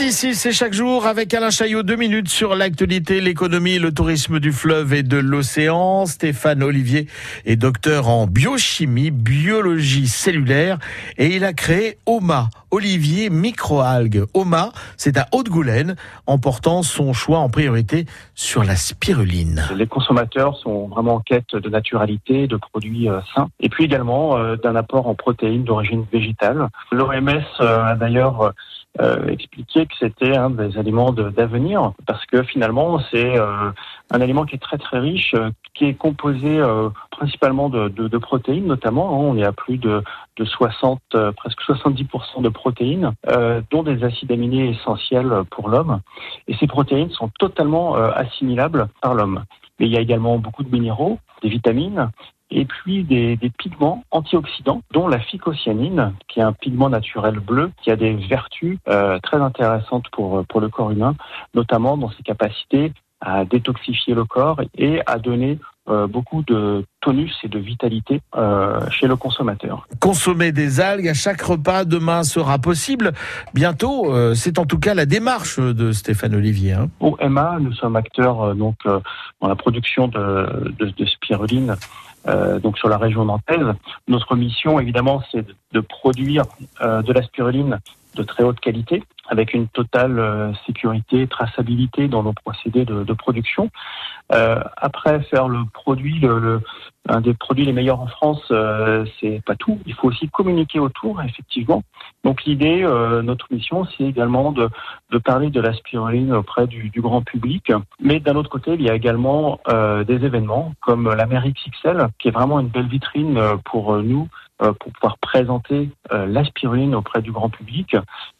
d'ici, c'est chaque jour avec Alain Chaillot, deux minutes sur l'actualité, l'économie, le tourisme du fleuve et de l'océan. Stéphane Olivier est docteur en biochimie, biologie cellulaire et il a créé OMA, Olivier Microalgues. OMA, c'est à Haute-Goulaine, en portant son choix en priorité sur la spiruline. Les consommateurs sont vraiment en quête de naturalité, de produits euh, sains et puis également euh, d'un apport en protéines d'origine végétale. L'OMS euh, a d'ailleurs euh, expliqué que c'était un des aliments d'avenir parce que finalement c'est euh, un aliment qui est très très riche, euh, qui est composé principalement de, de, protéines notamment. Hein, on est à plus de, de 60, presque 70% de protéines, dont des acides aminés essentiels pour l'homme. Et ces protéines sont totalement assimilables par l'homme. Mais il y a également beaucoup de minéraux, des vitamines et puis des, des, pigments antioxydants, dont la phycocyanine, qui est un pigment naturel bleu, qui a des vertus euh, très intéressantes pour, pour le corps humain, notamment dans ses capacités à détoxifier le corps et à donner euh, beaucoup de tonus et de vitalité euh, chez le consommateur. Consommer des algues à chaque repas demain sera possible bientôt. Euh, c'est en tout cas la démarche de Stéphane Olivier. Hein. Au MA, nous sommes acteurs donc dans la production de, de, de spiruline. donc sur la région nantaise, notre mission évidemment c'est de, de produire de la spiruline de très haute qualité, avec une totale euh, sécurité, traçabilité dans nos procédés de, de production. Euh, après, faire le produit, le, le, un des produits les meilleurs en France, euh, c'est pas tout. Il faut aussi communiquer autour, effectivement. Donc l'idée, euh, notre mission, c'est également de, de, parler de la spiruline auprès du, du grand public. Mais d'un autre côté, il y a également euh, des événements comme la mer XXL, qui est vraiment une belle vitrine euh, pour nous pour pouvoir présenter euh, la spiruline auprès du grand public,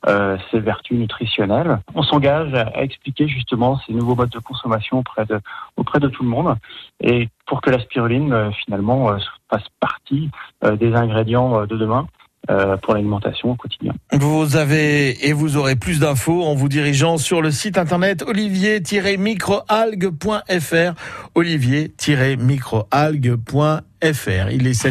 euh, ses vertus nutritionnelles. On s'engage à, expliquer justement ces nouveaux modes de consommation auprès de, auprès de tout le monde et pour que la spiruline finalement fasse partie des ingrédients de demain pour l'alimentation au quotidien. Vous avez et vous aurez plus d'infos en vous dirigeant sur le site internet olivier-microalgues.fr olivier-microalgues.fr. Il est 7